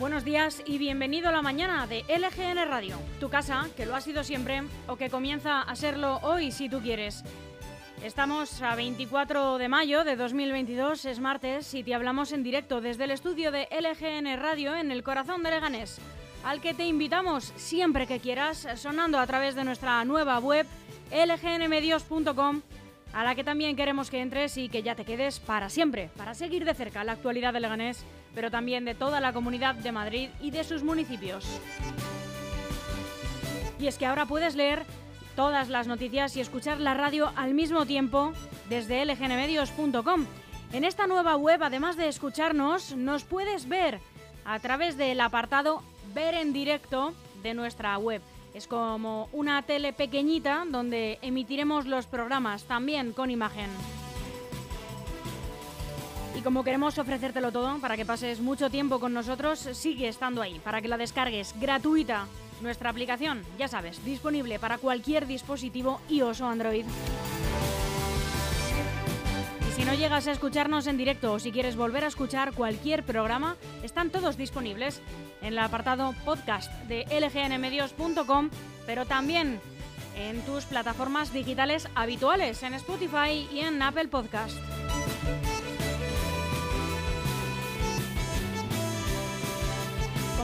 Buenos días y bienvenido a la mañana de LGN Radio, tu casa, que lo ha sido siempre o que comienza a serlo hoy si tú quieres. Estamos a 24 de mayo de 2022, es martes, y te hablamos en directo desde el estudio de LGN Radio en el corazón de Leganés, al que te invitamos siempre que quieras, sonando a través de nuestra nueva web lgnmedios.com, a la que también queremos que entres y que ya te quedes para siempre, para seguir de cerca la actualidad de Leganés, pero también de toda la comunidad de Madrid y de sus municipios. Y es que ahora puedes leer todas las noticias y escuchar la radio al mismo tiempo desde lgnmedios.com. En esta nueva web, además de escucharnos, nos puedes ver a través del apartado Ver en directo de nuestra web. Es como una tele pequeñita donde emitiremos los programas también con imagen. Y como queremos ofrecértelo todo para que pases mucho tiempo con nosotros, sigue estando ahí, para que la descargues gratuita. Nuestra aplicación, ya sabes, disponible para cualquier dispositivo iOS o Android. Y si no llegas a escucharnos en directo o si quieres volver a escuchar cualquier programa, están todos disponibles en el apartado podcast de lgnmedios.com, pero también en tus plataformas digitales habituales, en Spotify y en Apple Podcast.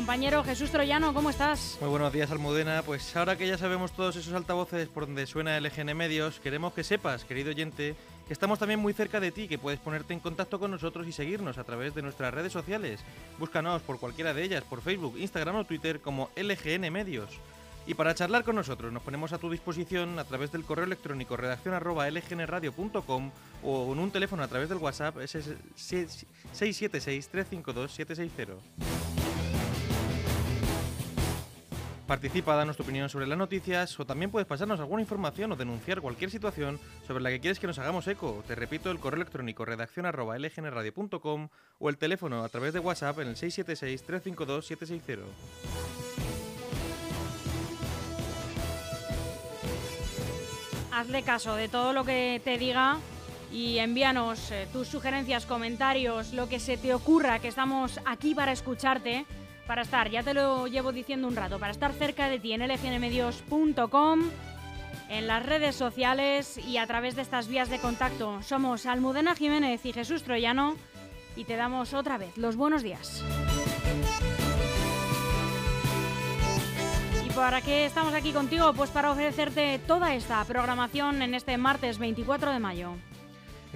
Compañero Jesús Troyano, ¿cómo estás? Muy buenos días, Almudena. Pues ahora que ya sabemos todos esos altavoces por donde suena LGN Medios, queremos que sepas, querido oyente, que estamos también muy cerca de ti, que puedes ponerte en contacto con nosotros y seguirnos a través de nuestras redes sociales. Búscanos por cualquiera de ellas, por Facebook, Instagram o Twitter como LGN Medios. Y para charlar con nosotros nos ponemos a tu disposición a través del correo electrónico redacción arroba lgnradio.com o en un teléfono a través del WhatsApp ese es 676-352-760. Participa, danos tu opinión sobre las noticias o también puedes pasarnos alguna información o denunciar cualquier situación sobre la que quieres que nos hagamos eco. Te repito, el correo electrónico redacción o el teléfono a través de WhatsApp en el 676-352-760. Hazle caso de todo lo que te diga y envíanos eh, tus sugerencias, comentarios, lo que se te ocurra, que estamos aquí para escucharte, para estar, ya te lo llevo diciendo un rato, para estar cerca de ti en lgnmedios.com, en las redes sociales y a través de estas vías de contacto. Somos Almudena Jiménez y Jesús Troyano y te damos otra vez los buenos días. ¿Y para qué estamos aquí contigo? Pues para ofrecerte toda esta programación en este martes 24 de mayo.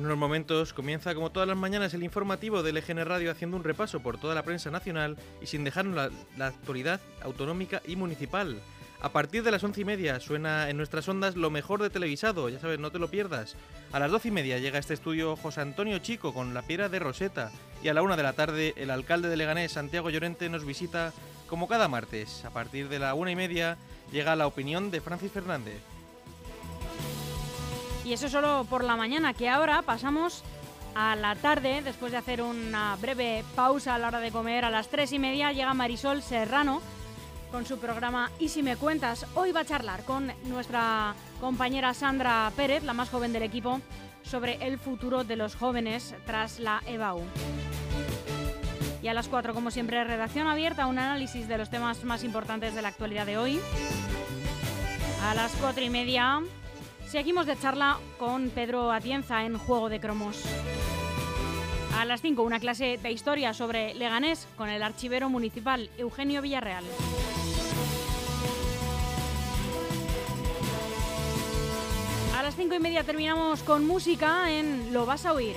En unos momentos comienza como todas las mañanas el informativo del EGN Radio haciendo un repaso por toda la prensa nacional y sin dejarnos la, la actualidad autonómica y municipal. A partir de las once y media suena en nuestras ondas lo mejor de televisado, ya sabes, no te lo pierdas. A las doce y media llega a este estudio José Antonio Chico con la piedra de Roseta y a la una de la tarde el alcalde de Leganés, Santiago Llorente, nos visita como cada martes. A partir de la una y media llega la opinión de Francis Fernández. Y eso solo por la mañana, que ahora pasamos a la tarde, después de hacer una breve pausa a la hora de comer, a las tres y media llega Marisol Serrano con su programa Y si me cuentas, hoy va a charlar con nuestra compañera Sandra Pérez, la más joven del equipo, sobre el futuro de los jóvenes tras la EBAU. Y a las 4, como siempre, redacción abierta, un análisis de los temas más importantes de la actualidad de hoy. A las 4 y media, seguimos de charla con Pedro Atienza en Juego de Cromos. A las 5, una clase de historia sobre Leganés con el archivero municipal Eugenio Villarreal. A las 5 y media terminamos con música en Lo vas a oír.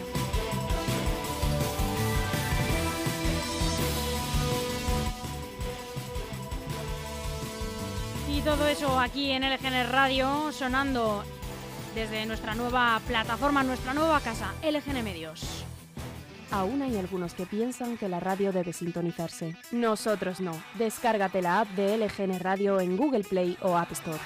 Y todo eso aquí en LGN Radio, sonando desde nuestra nueva plataforma, nuestra nueva casa, LGN Medios. Aún hay algunos que piensan que la radio debe sintonizarse. Nosotros no. Descárgate la app de LGN Radio en Google Play o App Store.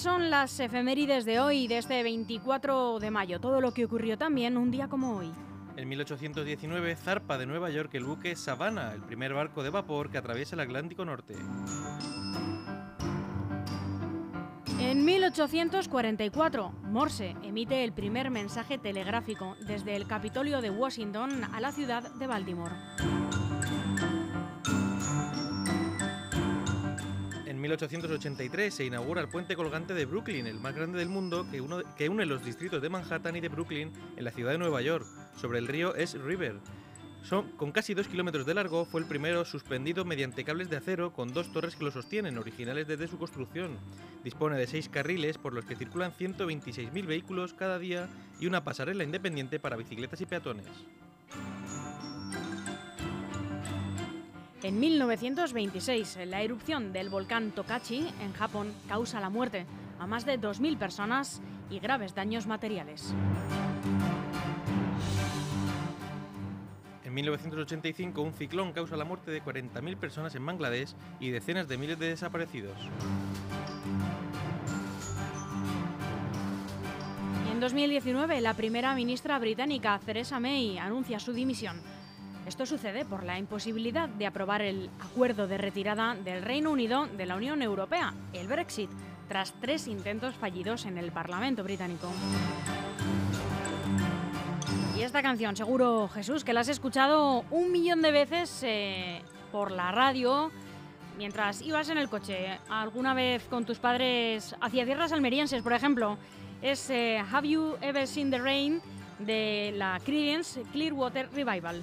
Estas son las efemérides de hoy, de este 24 de mayo. Todo lo que ocurrió también un día como hoy. En 1819 zarpa de Nueva York el buque Savannah, el primer barco de vapor que atraviesa el Atlántico Norte. En 1844, Morse emite el primer mensaje telegráfico desde el Capitolio de Washington a la ciudad de Baltimore. En 1883 se inaugura el puente colgante de Brooklyn, el más grande del mundo que, une los distritos de Manhattan y de Brooklyn en la ciudad de Nueva York, sobre el río East River. Con casi 2 kilómetros de largo, fue el primero suspendido mediante cables de acero con dos torres que lo sostienen, originales desde su construcción. Dispone de 6 carriles por los que circulan 126.000 vehículos cada día y una pasarela independiente para bicicletas y peatones. En 1926, la erupción del volcán Tokachi en Japón causa la muerte a más de 2.000 personas y graves daños materiales. En 1985, un ciclón causa la muerte de 40.000 personas en Bangladesh y decenas de miles de desaparecidos. En 2019, la primera ministra británica, Theresa May, anuncia su dimisión. Esto sucede por la imposibilidad de aprobar el acuerdo de retirada del Reino Unido de la Unión Europea, el Brexit, tras tres intentos fallidos en el Parlamento británico. Y esta canción, seguro, Jesús, que la has escuchado un millón de veces eh, por la radio mientras ibas en el coche, alguna vez con tus padres hacia tierras almerienses, por ejemplo. Es eh, Have You Ever Seen the Rain de la Creedence Clearwater Revival.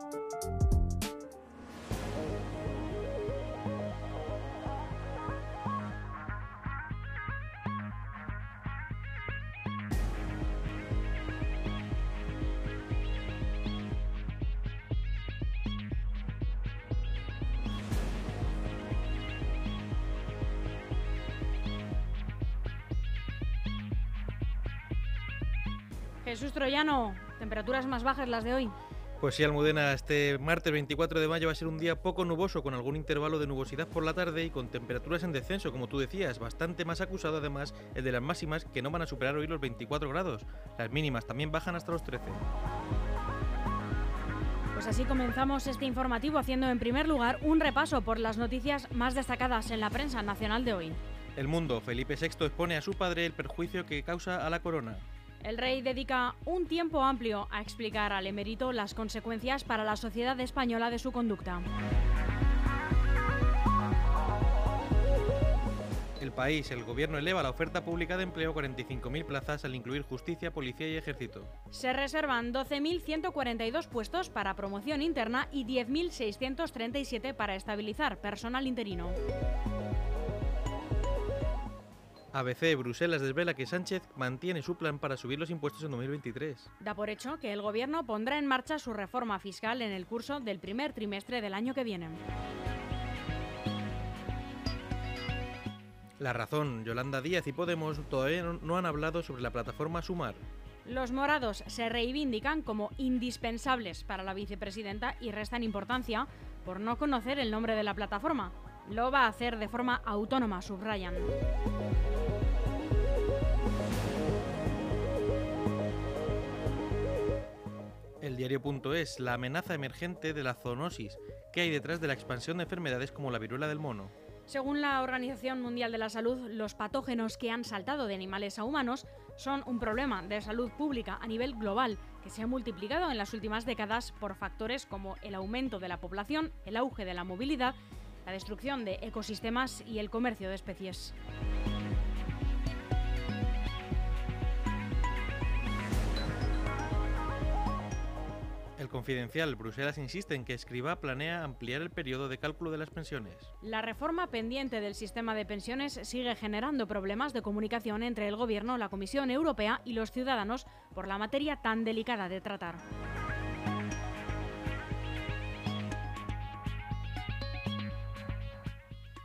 Jesús Troyano, temperaturas más bajas las de hoy. Pues sí, Almudena, este martes 24 de mayo va a ser un día poco nuboso, con algún intervalo de nubosidad por la tarde y con temperaturas en descenso, como tú decías, bastante más acusado además el de las máximas que no van a superar hoy los 24 grados. Las mínimas también bajan hasta los 13. Pues así comenzamos este informativo haciendo en primer lugar un repaso por las noticias más destacadas en la prensa nacional de hoy. El mundo, Felipe VI expone a su padre el perjuicio que causa a la corona. El rey dedica un tiempo amplio a explicar al emérito las consecuencias para la sociedad española de su conducta. El país, el gobierno eleva la oferta pública de empleo a 45.000 plazas al incluir justicia, policía y ejército. Se reservan 12.142 puestos para promoción interna y 10.637 para estabilizar personal interino. ABC, Bruselas desvela que Sánchez mantiene su plan para subir los impuestos en 2023. Da por hecho que el gobierno pondrá en marcha su reforma fiscal en el curso del primer trimestre del año que viene. La razón, Yolanda Díaz y Podemos todavía no- no han hablado sobre la plataforma Sumar. Los morados se reivindican como indispensables para la vicepresidenta y restan importancia por no conocer el nombre de la plataforma. Lo va a hacer de forma autónoma, subrayan. El diario.es, la amenaza emergente de la zoonosis. ¿Qué hay detrás de la expansión de enfermedades como la viruela del mono? Según la Organización Mundial de la Salud, los patógenos que han saltado de animales a humanos son un problema de salud pública a nivel global que se ha multiplicado en las últimas décadas por factores como el aumento de la población, el auge de la movilidad, la destrucción de ecosistemas y el comercio de especies. El confidencial, Bruselas insiste en que Escriba planea ampliar el periodo de cálculo de las pensiones. La reforma pendiente del sistema de pensiones sigue generando problemas de comunicación entre el Gobierno, la Comisión Europea y los ciudadanos por la materia tan delicada de tratar.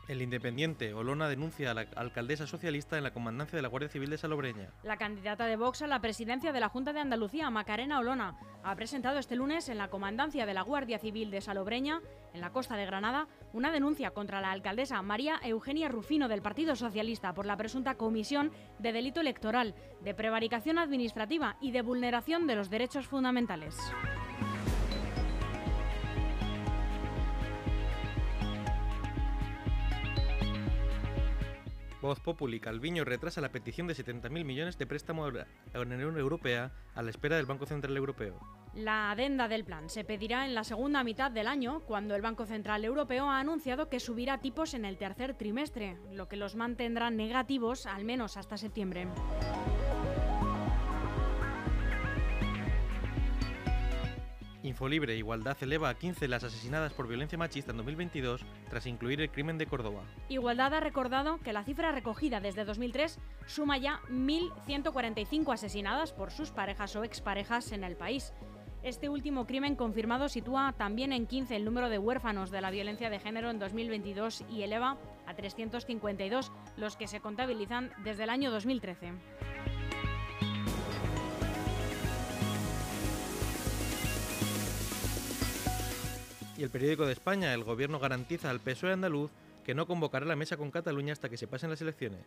El Independiente, Olona denuncia a la alcaldesa socialista en la comandancia de la Guardia Civil de Salobreña. La candidata de Vox a la presidencia de la Junta de Andalucía, Macarena Olona, ha presentado este lunes en la comandancia de la Guardia Civil de Salobreña, en la costa de Granada, una denuncia contra la alcaldesa María Eugenia Rufino del Partido Socialista por la presunta comisión de delito electoral, de prevaricación administrativa y de vulneración de los derechos fundamentales. Voz Populi, Calviño retrasa la petición de 70.000 millones de préstamo a la Unión Europea a la espera del Banco Central Europeo. La adenda del plan se pedirá en la segunda mitad del año, cuando el Banco Central Europeo ha anunciado que subirá tipos en el tercer trimestre, lo que los mantendrá negativos al menos hasta septiembre. Infolibre, Igualdad eleva a 15 las asesinadas por violencia machista en 2022 tras incluir el crimen de Córdoba. Igualdad ha recordado que la cifra recogida desde 2003 suma ya 1.145 asesinadas por sus parejas o exparejas en el país. Este último crimen confirmado sitúa también en 15 el número de huérfanos de la violencia de género en 2022 y eleva a 352 los que se contabilizan desde el año 2013. Y el periódico de España, el gobierno garantiza al PSOE andaluz que no convocará la mesa con Cataluña hasta que se pasen las elecciones.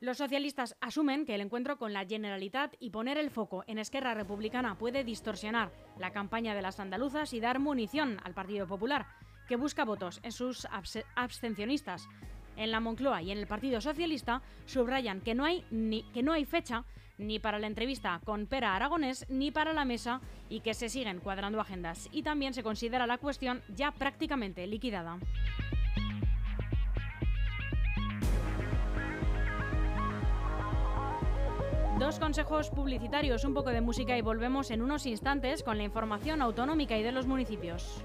Los socialistas asumen que el encuentro con la Generalitat y poner el foco en Esquerra Republicana puede distorsionar la campaña de las andaluzas y dar munición al Partido Popular, que busca votos en sus abs- abstencionistas. En la Moncloa y en el Partido Socialista subrayan que no hay, ni, que no hay fecha ni para la entrevista con Pera Aragonés ni para la mesa y que se siguen cuadrando agendas. Y también se considera la cuestión ya prácticamente liquidada. Dos consejos publicitarios, un poco de música y volvemos en unos instantes con la información autonómica y de los municipios.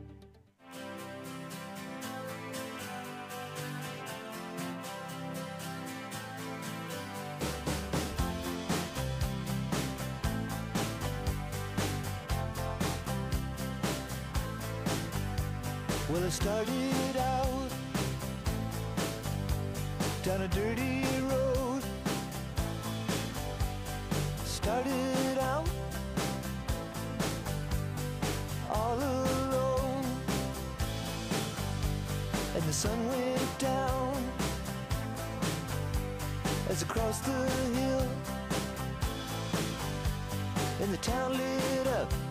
Well, it started out down a dirty road. Started out all alone, and the sun went down as across the hill, and the town lit up.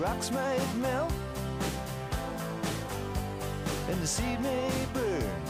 rocks might melt, and the seed may burn.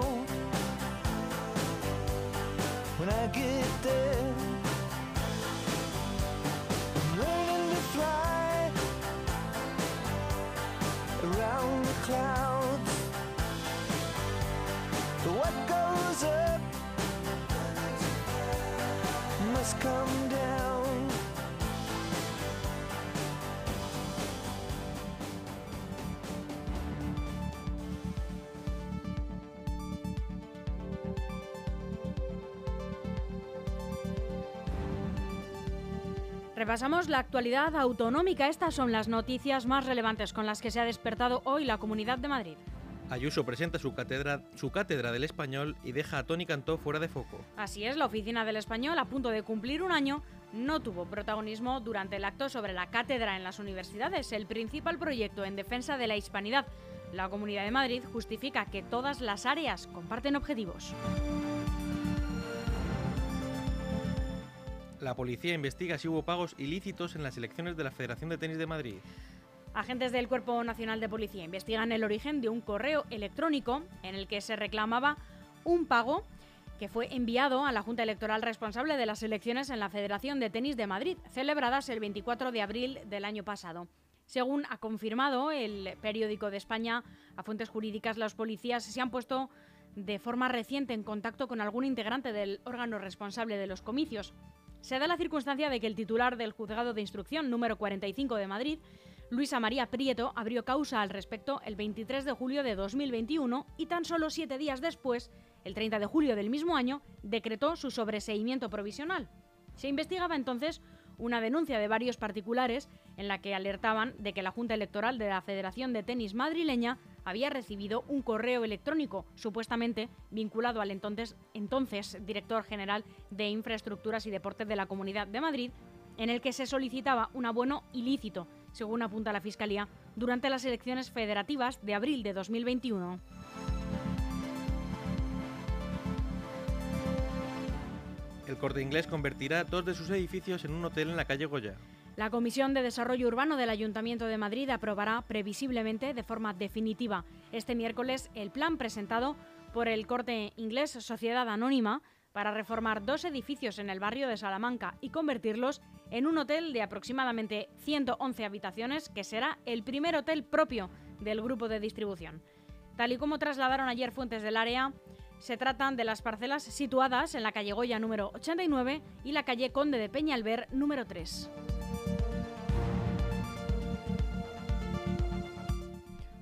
I get there. I'm learning to fly around the clouds. Repasamos la actualidad autonómica. Estas son las noticias más relevantes con las que se ha despertado hoy la Comunidad de Madrid. Ayuso presenta su cátedra, su cátedra del español y deja a Tony Cantó fuera de foco. Así es, la Oficina del Español, a punto de cumplir un año, no tuvo protagonismo durante el acto sobre la cátedra en las universidades, el principal proyecto en defensa de la hispanidad. La Comunidad de Madrid justifica que todas las áreas comparten objetivos. La policía investiga si hubo pagos ilícitos en las elecciones de la Federación de Tenis de Madrid. Agentes del Cuerpo Nacional de Policía investigan el origen de un correo electrónico en el que se reclamaba un pago que fue enviado a la Junta Electoral responsable de las elecciones en la Federación de Tenis de Madrid, celebradas el 24 de abril del año pasado. Según ha confirmado el periódico de España, a fuentes jurídicas, los policías se han puesto de forma reciente en contacto con algún integrante del órgano responsable de los comicios. Se da la circunstancia de que el titular del Juzgado de Instrucción número 45 de Madrid, Luisa María Prieto, abrió causa al respecto el 23 de julio de 2021 y tan solo siete días después, el 30 de julio del mismo año, decretó su sobreseimiento provisional. Se investigaba entonces una denuncia de varios particulares en la que alertaban de que la Junta Electoral de la Federación de Tenis madrileña había recibido un correo electrónico supuestamente vinculado al entonces, director general de Infraestructuras y Deportes de la Comunidad de Madrid, en el que se solicitaba un abono ilícito, según apunta la Fiscalía, durante las elecciones federativas de abril de 2021. El corte inglés convertirá dos de sus edificios en un hotel en la calle Goya. La Comisión de Desarrollo Urbano del Ayuntamiento de Madrid aprobará previsiblemente de forma definitiva este miércoles el plan presentado por el corte inglés Sociedad Anónima para reformar dos edificios en el barrio de Salamanca y convertirlos en un hotel de aproximadamente 111 habitaciones que será el primer hotel propio del grupo de distribución. Tal y como trasladaron ayer fuentes del área, se tratan de las parcelas situadas en la calle Goya número 89 y la calle Conde de Peñalver número 3.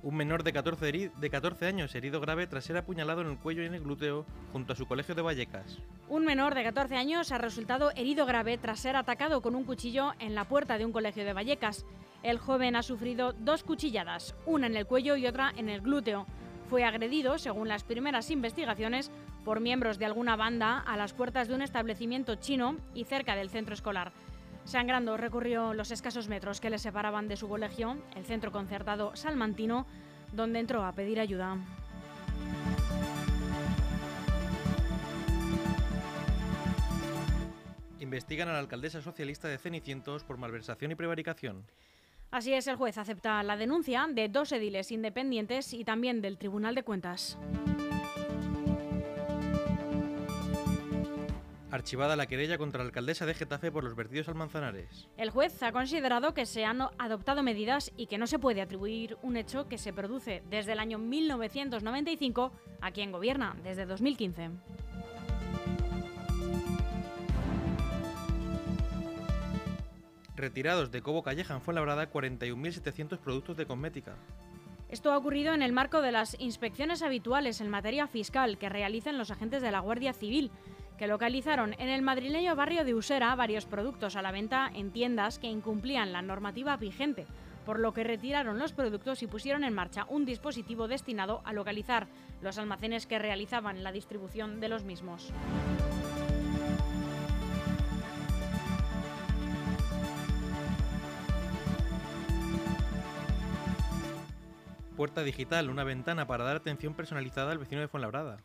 Un menor de 14, heri- de 14 años herido grave tras ser apuñalado en el cuello y en el glúteo junto a su colegio de Vallecas. Un menor de 14 años ha resultado herido grave tras ser atacado con un cuchillo en la puerta de un colegio de Vallecas. El joven ha sufrido dos cuchilladas, una en el cuello y otra en el glúteo. Fue agredido, según las primeras investigaciones, por miembros de alguna banda a las puertas de un establecimiento chino y cerca del centro escolar. Sangrando recorrió los escasos metros que le separaban de su colegio, el centro concertado salmantino, donde entró a pedir ayuda. Investigan a la alcaldesa socialista de Cenicientos por malversación y prevaricación. Así es, el juez acepta la denuncia de dos ediles independientes y también del Tribunal de Cuentas. Archivada la querella contra la alcaldesa de Getafe por los vertidos al Manzanares. El juez ha considerado que se han adoptado medidas y que no se puede atribuir un hecho que se produce desde el año 1995 a quien gobierna desde 2015. Retirados de Cobo Calleja en Fuenlabrada 41.700 productos de cosmética. Esto ha ocurrido en el marco de las inspecciones habituales en materia fiscal que realizan los agentes de la Guardia Civil, que localizaron en el madrileño barrio de Usera varios productos a la venta en tiendas que incumplían la normativa vigente, por lo que retiraron los productos y pusieron en marcha un dispositivo destinado a localizar los almacenes que realizaban la distribución de los mismos. Puerta Digital, una ventana para dar atención personalizada al vecino de Fuenlabrada.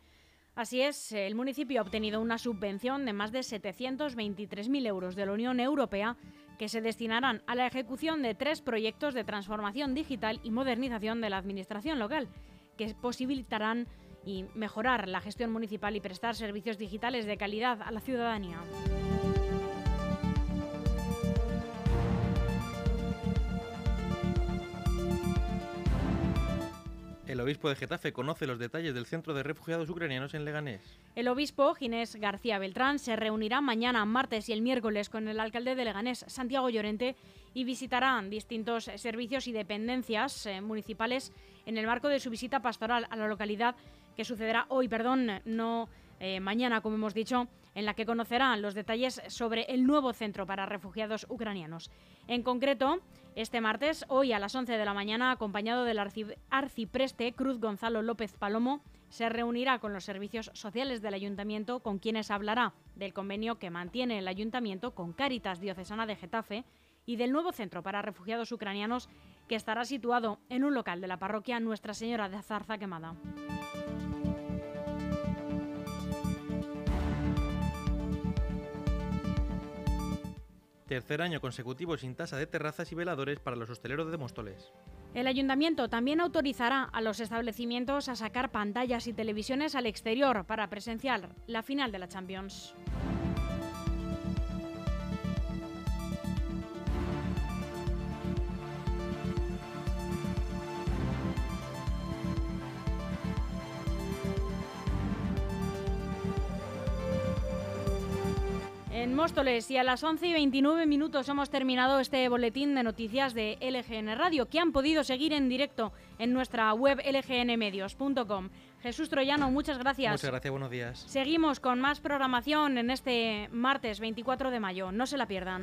Así es, el municipio ha obtenido una subvención de más de 723.000 euros de la Unión Europea que se destinarán a la ejecución de tres proyectos de transformación digital y modernización de la administración local, que posibilitarán y mejorar la gestión municipal y prestar servicios digitales de calidad a la ciudadanía. El obispo de Getafe conoce los detalles del centro de refugiados ucranianos en Leganés. El obispo Ginés García Beltrán se reunirá mañana, martes y el miércoles con el alcalde de Leganés, Santiago Llorente, y visitará distintos servicios y dependencias eh, municipales en el marco de su visita pastoral a la localidad que sucederá hoy, perdón, no eh, mañana, como hemos dicho, en la que conocerán los detalles sobre el nuevo centro para refugiados ucranianos. En concreto, este martes, hoy a las 11 de la mañana, acompañado del arci- arcipreste Cruz Gonzalo López Palomo, se reunirá con los servicios sociales del ayuntamiento con quienes hablará del convenio que mantiene el ayuntamiento con Cáritas Diocesana de Getafe y del nuevo centro para refugiados ucranianos que estará situado en un local de la parroquia Nuestra Señora de Zarza Quemada. Tercer año consecutivo sin tasa de terrazas y veladores para los hosteleros de Móstoles. El ayuntamiento también autorizará a los establecimientos a sacar pantallas y televisiones al exterior para presenciar la final de la Champions. En Móstoles y a las 11 y 29 minutos hemos terminado este boletín de noticias de LGN Radio que han podido seguir en directo en nuestra web lgnmedios.com. Jesús Troyano, muchas gracias. Muchas gracias, buenos días. Seguimos con más programación en este martes 24 de mayo. No se la pierdan.